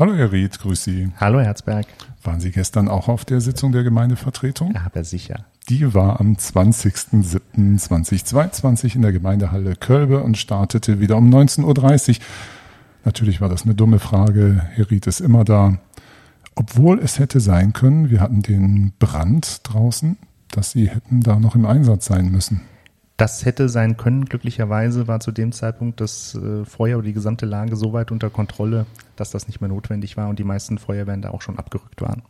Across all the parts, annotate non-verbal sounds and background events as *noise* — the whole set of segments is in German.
Hallo Herr Ried, grüß Sie. Hallo Herzberg. Waren Sie gestern auch auf der Sitzung der Gemeindevertretung? Ja, aber sicher. Die war am 20.07.2022 in der Gemeindehalle Kölbe und startete wieder um 19.30 Uhr. Natürlich war das eine dumme Frage. Herr Ried ist immer da. Obwohl es hätte sein können, wir hatten den Brand draußen, dass Sie hätten da noch im Einsatz sein müssen. Das hätte sein können. Glücklicherweise war zu dem Zeitpunkt das äh, Feuer oder die gesamte Lage so weit unter Kontrolle, dass das nicht mehr notwendig war und die meisten Feuerwehren da auch schon abgerückt waren.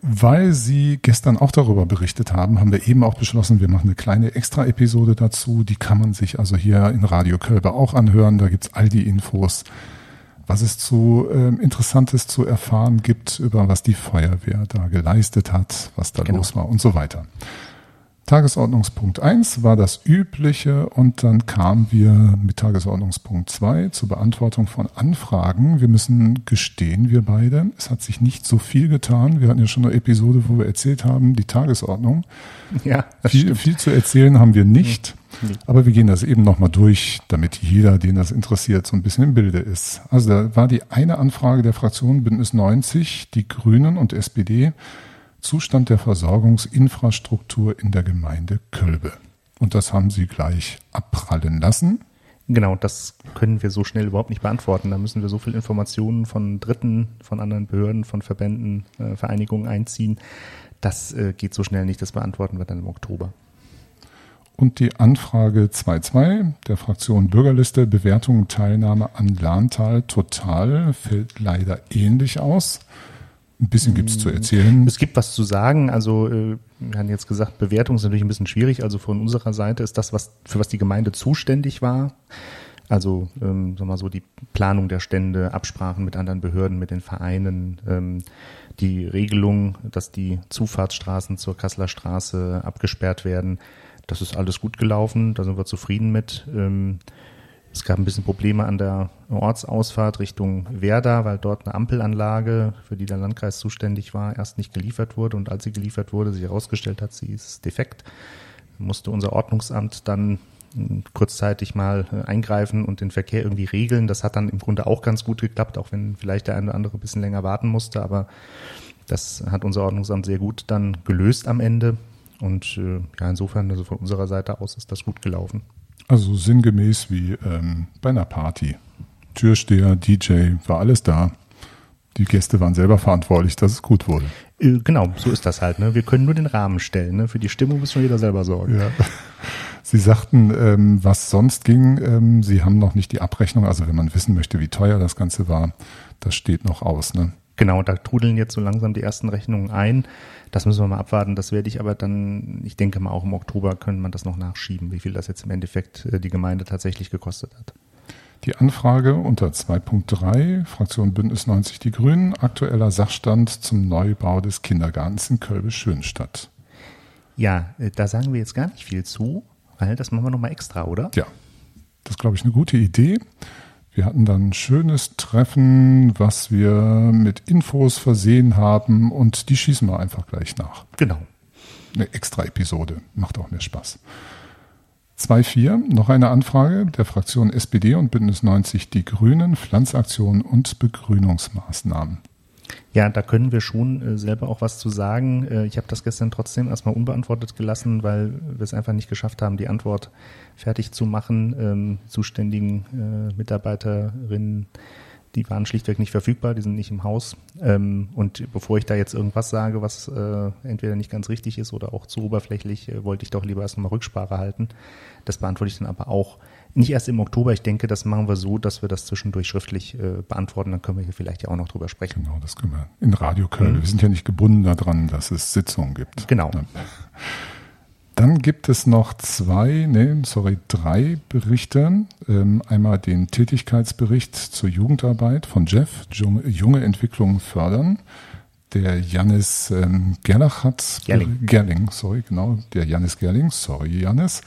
Weil Sie gestern auch darüber berichtet haben, haben wir eben auch beschlossen, wir machen eine kleine Extra-Episode dazu. Die kann man sich also hier in Radio Kölbe auch anhören. Da gibt's all die Infos, was es zu äh, Interessantes zu erfahren gibt, über was die Feuerwehr da geleistet hat, was da genau. los war und so weiter. Tagesordnungspunkt 1 war das übliche und dann kamen wir mit Tagesordnungspunkt 2 zur Beantwortung von Anfragen. Wir müssen gestehen, wir beide, es hat sich nicht so viel getan. Wir hatten ja schon eine Episode, wo wir erzählt haben, die Tagesordnung. Ja, viel, viel zu erzählen haben wir nicht, nee. aber wir gehen das eben nochmal durch, damit jeder, den das interessiert, so ein bisschen im Bilde ist. Also da war die eine Anfrage der Fraktion Bündnis 90, die Grünen und SPD Zustand der Versorgungsinfrastruktur in der Gemeinde Kölbe. Und das haben Sie gleich abprallen lassen. Genau, das können wir so schnell überhaupt nicht beantworten. Da müssen wir so viel Informationen von Dritten, von anderen Behörden, von Verbänden, äh, Vereinigungen einziehen. Das äh, geht so schnell nicht. Das beantworten wir dann im Oktober. Und die Anfrage 2.2 der Fraktion Bürgerliste Bewertung und Teilnahme an Lahntal Total fällt leider ähnlich aus. Ein bisschen gibt es zu erzählen. Es gibt was zu sagen. Also äh, wir haben jetzt gesagt, Bewertung ist natürlich ein bisschen schwierig. Also von unserer Seite ist das, was für was die Gemeinde zuständig war. Also ähm, sagen wir mal so die Planung der Stände, Absprachen mit anderen Behörden, mit den Vereinen, ähm, die Regelung, dass die Zufahrtsstraßen zur Kasseler Straße abgesperrt werden. Das ist alles gut gelaufen. Da sind wir zufrieden mit. Ähm, es gab ein bisschen Probleme an der Ortsausfahrt Richtung Werder, weil dort eine Ampelanlage, für die der Landkreis zuständig war, erst nicht geliefert wurde. Und als sie geliefert wurde, sich herausgestellt hat, sie ist defekt, musste unser Ordnungsamt dann kurzzeitig mal äh, eingreifen und den Verkehr irgendwie regeln. Das hat dann im Grunde auch ganz gut geklappt, auch wenn vielleicht der eine oder andere ein bisschen länger warten musste. Aber das hat unser Ordnungsamt sehr gut dann gelöst am Ende. Und äh, ja, insofern, also von unserer Seite aus ist das gut gelaufen. Also sinngemäß wie ähm, bei einer Party. Türsteher, DJ, war alles da. Die Gäste waren selber verantwortlich, dass es gut wurde. Äh, genau, so ist das halt. Ne? Wir können nur den Rahmen stellen. Ne? Für die Stimmung muss schon jeder selber sorgen. Ja. *laughs* Sie sagten, ähm, was sonst ging. Ähm, Sie haben noch nicht die Abrechnung. Also wenn man wissen möchte, wie teuer das Ganze war, das steht noch aus. Ne? Genau, da trudeln jetzt so langsam die ersten Rechnungen ein. Das müssen wir mal abwarten. Das werde ich aber dann, ich denke mal auch im Oktober können man das noch nachschieben, wie viel das jetzt im Endeffekt äh, die Gemeinde tatsächlich gekostet hat. Die Anfrage unter 2.3, Fraktion Bündnis 90 Die Grünen, aktueller Sachstand zum Neubau des Kindergartens in Kölbe-Schönstadt. Ja, äh, da sagen wir jetzt gar nicht viel zu, weil das machen wir nochmal extra, oder? Ja, das ist, glaube ich, eine gute Idee. Wir hatten dann ein schönes Treffen, was wir mit Infos versehen haben und die schießen wir einfach gleich nach. Genau. Eine extra Episode. Macht auch mehr Spaß. 2.4, noch eine Anfrage der Fraktion SPD und Bündnis 90 Die Grünen, Pflanzaktionen und Begrünungsmaßnahmen. Ja, da können wir schon äh, selber auch was zu sagen. Äh, ich habe das gestern trotzdem erstmal unbeantwortet gelassen, weil wir es einfach nicht geschafft haben, die Antwort fertig zu machen. Ähm, zuständigen äh, Mitarbeiterinnen, die waren schlichtweg nicht verfügbar, die sind nicht im Haus. Ähm, und bevor ich da jetzt irgendwas sage, was äh, entweder nicht ganz richtig ist oder auch zu oberflächlich, äh, wollte ich doch lieber erst nochmal Rücksprache halten. Das beantworte ich dann aber auch nicht erst im Oktober. Ich denke, das machen wir so, dass wir das zwischendurch schriftlich äh, beantworten. Dann können wir hier vielleicht ja auch noch drüber sprechen. Genau, das können wir in Radio Köln. Mhm. Wir sind ja nicht gebunden daran, dass es Sitzungen gibt. Genau. Dann gibt es noch zwei, nee, sorry, drei Berichte. Ähm, einmal den Tätigkeitsbericht zur Jugendarbeit von Jeff, junge Entwicklungen fördern. Der Janis ähm, Gerlach hat Gerling. Gerling, sorry, genau, der Janis Gerling, sorry Janis,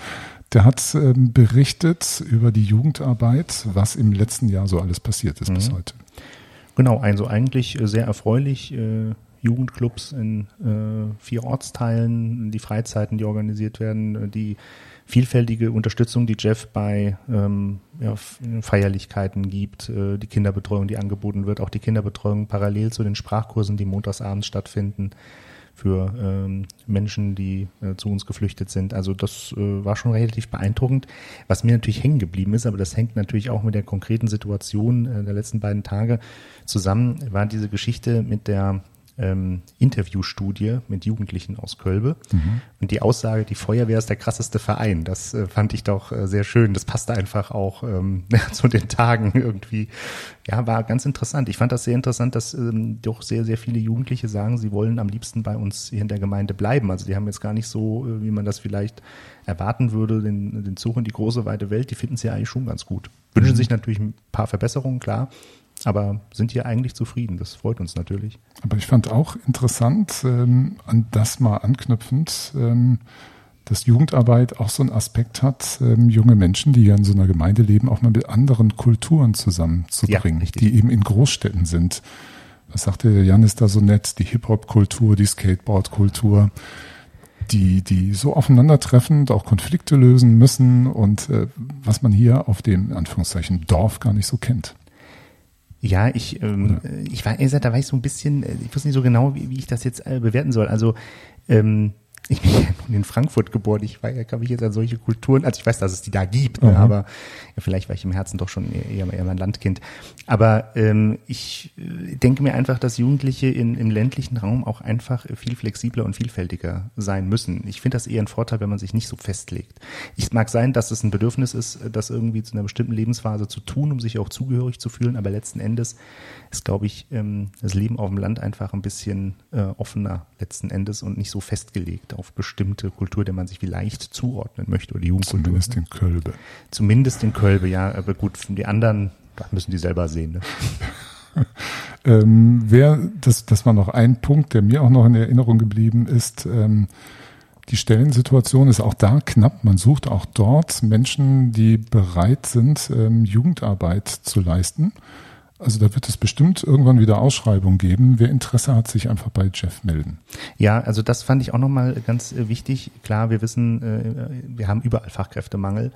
der hat ähm, berichtet über die Jugendarbeit, was im letzten Jahr so alles passiert ist mhm. bis heute. Genau, also eigentlich äh, sehr erfreulich. Äh, Jugendclubs in äh, vier Ortsteilen, die Freizeiten, die organisiert werden, äh, die vielfältige Unterstützung, die Jeff bei ähm, ja, Feierlichkeiten gibt, äh, die Kinderbetreuung, die angeboten wird, auch die Kinderbetreuung parallel zu den Sprachkursen, die montagsabends stattfinden für ähm, Menschen, die äh, zu uns geflüchtet sind. Also das äh, war schon relativ beeindruckend. Was mir natürlich hängen geblieben ist, aber das hängt natürlich auch mit der konkreten Situation äh, der letzten beiden Tage zusammen, war diese Geschichte mit der ähm, Interviewstudie mit Jugendlichen aus Kölbe. Mhm. Und die Aussage, die Feuerwehr ist der krasseste Verein, das äh, fand ich doch äh, sehr schön. Das passte einfach auch ähm, *laughs* zu den Tagen irgendwie. Ja, war ganz interessant. Ich fand das sehr interessant, dass ähm, doch sehr, sehr viele Jugendliche sagen, sie wollen am liebsten bei uns hier in der Gemeinde bleiben. Also die haben jetzt gar nicht so, äh, wie man das vielleicht erwarten würde, den, den Zug in die große, weite Welt. Die finden sie ja eigentlich schon ganz gut. Wünschen mhm. sich natürlich ein paar Verbesserungen, klar aber sind hier eigentlich zufrieden. Das freut uns natürlich. Aber ich fand auch interessant, ähm, an das mal anknüpfend, ähm, dass Jugendarbeit auch so einen Aspekt hat, ähm, junge Menschen, die ja in so einer Gemeinde leben, auch mal mit anderen Kulturen zusammenzubringen, ja, die eben in Großstädten sind. Was sagte Janis da so nett? Die Hip-Hop-Kultur, die Skateboard-Kultur, die, die so aufeinandertreffen und auch Konflikte lösen müssen und äh, was man hier auf dem, Anführungszeichen, Dorf gar nicht so kennt. Ja, ich, ähm, ich war, gesagt, da war ich so ein bisschen, äh, ich wusste nicht so genau, wie, wie ich das jetzt äh, bewerten soll. Also ähm, ich bin ja nun in Frankfurt geboren. Ich war ja, glaube ich, jetzt an solche Kulturen. Also ich weiß, dass es die da gibt, ne, mhm. aber ja, vielleicht war ich im Herzen doch schon eher, eher mein Landkind. Aber ähm, ich äh, denke mir einfach, dass Jugendliche in, im ländlichen Raum auch einfach viel flexibler und vielfältiger sein müssen. Ich finde das eher ein Vorteil, wenn man sich nicht so festlegt. Es mag sein, dass es ein Bedürfnis ist, das irgendwie zu einer bestimmten Lebensphase zu tun, um sich auch zugehörig zu fühlen. Aber letzten Endes ist, glaube ich, ähm, das Leben auf dem Land einfach ein bisschen äh, offener letzten Endes und nicht so festgelegt auf bestimmte Kultur, der man sich vielleicht zuordnen möchte oder die Jugendkultur. Zumindest in Kölbe. Zumindest in Kölbe, ja. Aber gut, die anderen, das müssen die selber sehen. Ne? *laughs* ähm, wer, das, das war noch ein Punkt, der mir auch noch in Erinnerung geblieben ist. Ähm, die Stellensituation ist auch da knapp. Man sucht auch dort Menschen, die bereit sind, ähm, Jugendarbeit zu leisten. Also da wird es bestimmt irgendwann wieder Ausschreibungen geben. Wer Interesse hat, sich einfach bei Jeff melden. Ja, also das fand ich auch nochmal ganz äh, wichtig. Klar, wir wissen, äh, wir haben überall Fachkräftemangel.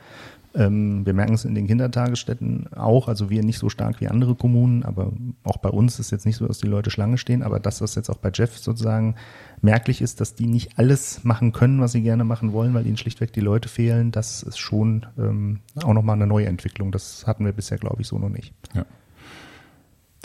Ähm, wir merken es in den Kindertagesstätten auch, also wir nicht so stark wie andere Kommunen, aber auch bei uns ist jetzt nicht so, dass die Leute Schlange stehen, aber dass das jetzt auch bei Jeff sozusagen merklich ist, dass die nicht alles machen können, was sie gerne machen wollen, weil ihnen schlichtweg die Leute fehlen, das ist schon ähm, auch nochmal eine neue Entwicklung. Das hatten wir bisher, glaube ich, so noch nicht. Ja.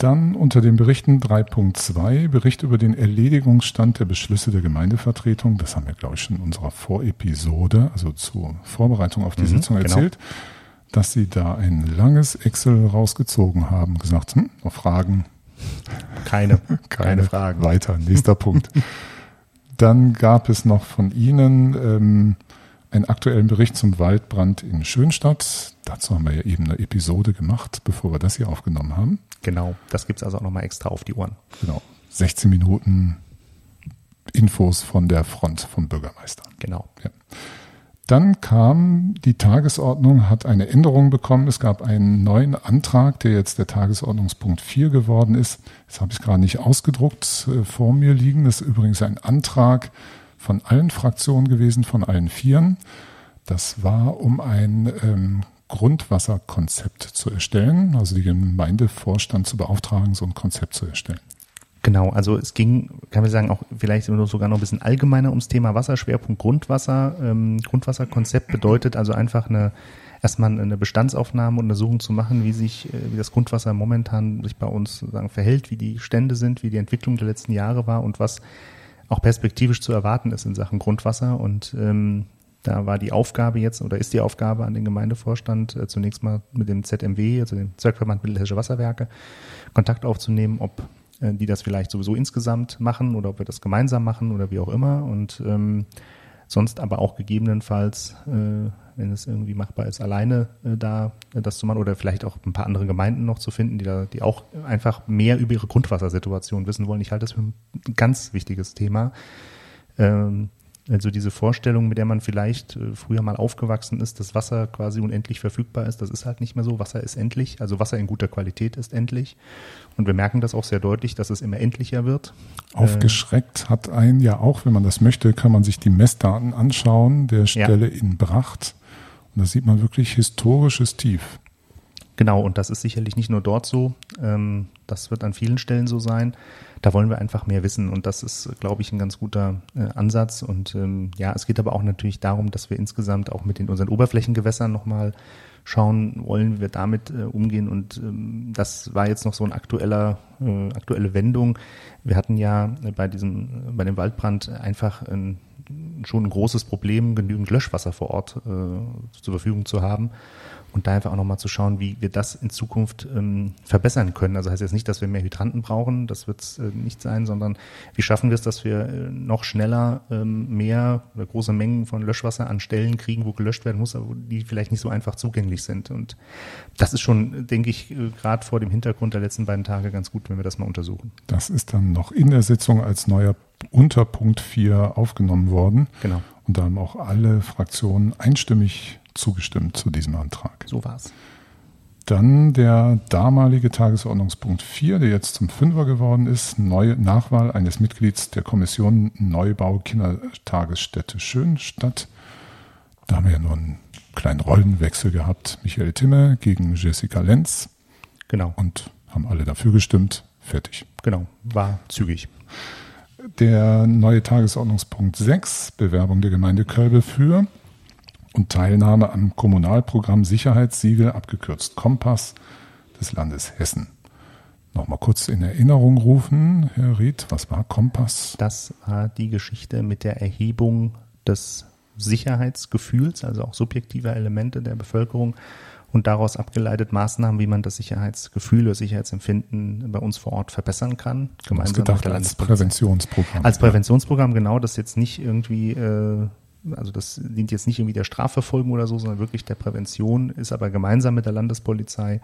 Dann unter den Berichten 3.2 Bericht über den Erledigungsstand der Beschlüsse der Gemeindevertretung. Das haben wir, glaube ich, schon in unserer Vorepisode, also zur Vorbereitung auf die mhm, Sitzung genau. erzählt, genau. dass sie da ein langes Excel rausgezogen haben, gesagt, hm, noch Fragen. Keine, *laughs* keine, keine Fragen. Weiter, nächster Punkt. Dann gab es noch von Ihnen ähm, einen aktuellen Bericht zum Waldbrand in Schönstadt. Dazu haben wir ja eben eine Episode gemacht, bevor wir das hier aufgenommen haben. Genau, das gibt's also auch nochmal extra auf die Ohren. Genau, 16 Minuten Infos von der Front vom Bürgermeister. Genau. Ja. Dann kam die Tagesordnung, hat eine Änderung bekommen. Es gab einen neuen Antrag, der jetzt der Tagesordnungspunkt 4 geworden ist. Das habe ich gerade nicht ausgedruckt äh, vor mir liegen. Das ist übrigens ein Antrag von allen Fraktionen gewesen, von allen Vieren. Das war, um ein ähm, Grundwasserkonzept zu erstellen, also die Gemeindevorstand zu beauftragen, so ein Konzept zu erstellen. Genau, also es ging, kann man sagen, auch vielleicht sogar noch ein bisschen allgemeiner ums Thema Wasserschwerpunkt Grundwasser. Ähm, Grundwasserkonzept bedeutet also einfach eine erstmal eine Bestandsaufnahme Untersuchung zu machen, wie sich, äh, wie das Grundwasser momentan sich bei uns sozusagen verhält, wie die Stände sind, wie die Entwicklung der letzten Jahre war und was auch perspektivisch zu erwarten ist in Sachen Grundwasser. Und ähm, da war die Aufgabe jetzt oder ist die Aufgabe an den Gemeindevorstand äh, zunächst mal mit dem ZMW, also dem Zwergverband Mittelhessische Wasserwerke, Kontakt aufzunehmen, ob äh, die das vielleicht sowieso insgesamt machen oder ob wir das gemeinsam machen oder wie auch immer. Und ähm, sonst aber auch gegebenenfalls, äh, wenn es irgendwie machbar ist, alleine äh, da äh, das zu machen oder vielleicht auch ein paar andere Gemeinden noch zu finden, die da, die auch einfach mehr über ihre Grundwassersituation wissen wollen. Ich halte das für ein ganz wichtiges Thema. Ähm, Also diese Vorstellung, mit der man vielleicht äh, früher mal aufgewachsen ist, dass Wasser quasi unendlich verfügbar ist, das ist halt nicht mehr so. Wasser ist endlich, also Wasser in guter Qualität ist endlich. Und wir merken das auch sehr deutlich, dass es immer endlicher wird. Aufgeschreckt hat einen ja auch, wenn man das möchte, kann man sich die Messdaten anschauen, der Stelle ja. in Bracht. Und da sieht man wirklich historisches Tief. Genau, und das ist sicherlich nicht nur dort so. Ähm, das wird an vielen Stellen so sein. Da wollen wir einfach mehr wissen und das ist, glaube ich, ein ganz guter äh, Ansatz. Und ähm, ja, es geht aber auch natürlich darum, dass wir insgesamt auch mit den unseren Oberflächengewässern nochmal schauen wollen, wie wir damit äh, umgehen. Und ähm, das war jetzt noch so eine aktueller, äh, aktuelle Wendung. Wir hatten ja bei diesem, bei dem Waldbrand einfach ein, schon ein großes Problem, genügend Löschwasser vor Ort äh, zur Verfügung zu haben und da einfach auch nochmal zu schauen, wie wir das in Zukunft ähm, verbessern können. Also heißt jetzt nicht, dass wir mehr Hydranten brauchen, das wird es äh, nicht sein, sondern wie schaffen wir es, dass wir äh, noch schneller ähm, mehr oder große Mengen von Löschwasser an Stellen kriegen, wo gelöscht werden muss, aber die vielleicht nicht so einfach zugänglich sind. Und das ist schon, denke ich, äh, gerade vor dem Hintergrund der letzten beiden Tage ganz gut, wenn wir das mal untersuchen. Das ist dann noch in der Sitzung als neuer Unterpunkt 4 aufgenommen worden. Genau. Und da haben auch alle Fraktionen einstimmig zugestimmt zu diesem Antrag. So war's. Dann der damalige Tagesordnungspunkt 4, der jetzt zum Fünfer geworden ist, neue Nachwahl eines Mitglieds der Kommission Neubau Kindertagesstätte Schönstadt. Da haben wir ja nur einen kleinen Rollenwechsel gehabt. Michael Timme gegen Jessica Lenz. Genau. Und haben alle dafür gestimmt. Fertig. Genau, war zügig. Der neue Tagesordnungspunkt 6, Bewerbung der Gemeinde Kölbe für und Teilnahme am Kommunalprogramm Sicherheitssiegel, abgekürzt Kompass, des Landes Hessen. Nochmal kurz in Erinnerung rufen, Herr Ried, was war Kompass? Das war die Geschichte mit der Erhebung des Sicherheitsgefühls, also auch subjektiver Elemente der Bevölkerung und daraus abgeleitet Maßnahmen, wie man das Sicherheitsgefühl oder Sicherheitsempfinden bei uns vor Ort verbessern kann. Gemeinsam gedacht als Präventionsprogramm. Als Präventionsprogramm, genau, das jetzt nicht irgendwie äh, also das dient jetzt nicht irgendwie der Strafverfolgung oder so, sondern wirklich der Prävention, ist aber gemeinsam mit der Landespolizei.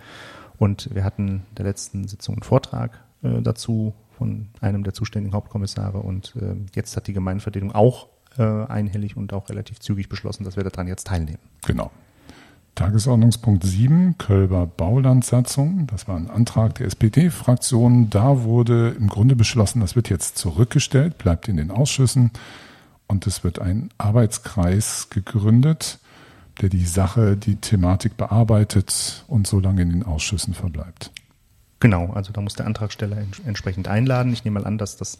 Und wir hatten der letzten Sitzung einen Vortrag äh, dazu von einem der zuständigen Hauptkommissare und äh, jetzt hat die Gemeindevertretung auch äh, einhellig und auch relativ zügig beschlossen, dass wir daran jetzt teilnehmen. Genau. Tagesordnungspunkt 7, Kölber Baulandsatzung. Das war ein Antrag der SPD-Fraktion. Da wurde im Grunde beschlossen, das wird jetzt zurückgestellt, bleibt in den Ausschüssen. Und es wird ein Arbeitskreis gegründet, der die Sache, die Thematik bearbeitet und so lange in den Ausschüssen verbleibt. Genau, also da muss der Antragsteller entsprechend einladen. Ich nehme mal an, dass das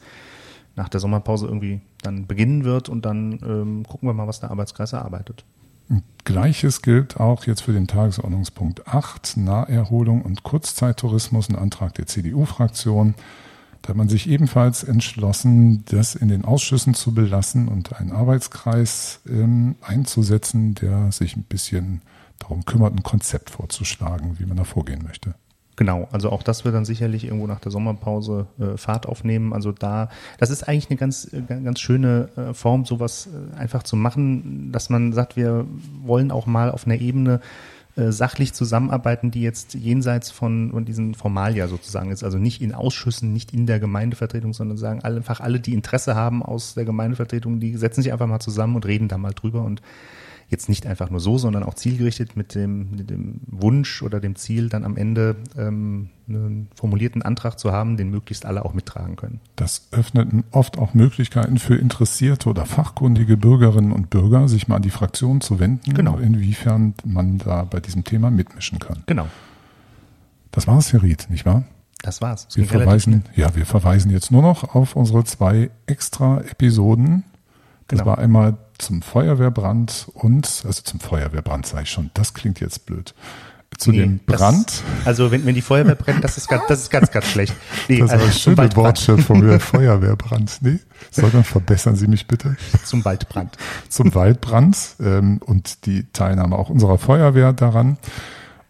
nach der Sommerpause irgendwie dann beginnen wird und dann ähm, gucken wir mal, was der Arbeitskreis erarbeitet. Gleiches gilt auch jetzt für den Tagesordnungspunkt 8, Naherholung und Kurzzeittourismus, ein Antrag der CDU-Fraktion. Da hat man sich ebenfalls entschlossen, das in den Ausschüssen zu belassen und einen Arbeitskreis ähm, einzusetzen, der sich ein bisschen darum kümmert, ein Konzept vorzuschlagen, wie man da vorgehen möchte. Genau, also auch das wird dann sicherlich irgendwo nach der Sommerpause äh, Fahrt aufnehmen. Also da, das ist eigentlich eine ganz, äh, ganz schöne äh, Form, sowas äh, einfach zu machen, dass man sagt, wir wollen auch mal auf einer Ebene äh, sachlich zusammenarbeiten, die jetzt jenseits von, von diesen Formalia sozusagen ist. Also nicht in Ausschüssen, nicht in der Gemeindevertretung, sondern sagen einfach alle, die Interesse haben aus der Gemeindevertretung, die setzen sich einfach mal zusammen und reden da mal drüber und jetzt nicht einfach nur so, sondern auch zielgerichtet mit dem, mit dem Wunsch oder dem Ziel, dann am Ende ähm, einen formulierten Antrag zu haben, den möglichst alle auch mittragen können. Das öffnet oft auch Möglichkeiten für interessierte oder fachkundige Bürgerinnen und Bürger, sich mal an die Fraktion zu wenden, genau. inwiefern man da bei diesem Thema mitmischen kann. Genau. Das war es, Herr Ried, nicht wahr? Das war's. Das wir verweisen, ja, wir verweisen jetzt nur noch auf unsere zwei extra Episoden. Das genau. war einmal zum Feuerwehrbrand und, also zum Feuerwehrbrand sage ich schon, das klingt jetzt blöd. Zu nee, dem Brand. Das, also wenn, wenn die Feuerwehr brennt, das ist ganz, das ist ganz, ganz schlecht. *laughs* Nee, das also war ein schöne Wortschöpfung *laughs* wieder Feuerwehrbrand. Nee, sondern verbessern Sie mich bitte. Zum Waldbrand. Zum Waldbrand ähm, und die Teilnahme auch unserer Feuerwehr daran.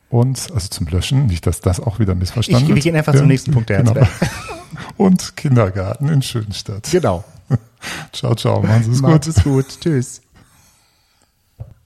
Und also zum Löschen, nicht, dass das auch wieder missverstanden ich, wird. Wir gehen einfach ja, zum nächsten Punkt, der genau. *laughs* Und Kindergarten in Schönstadt. Genau. *laughs* ciao, ciao. Machen Sie es *laughs* gut. Sie es gut. Tschüss.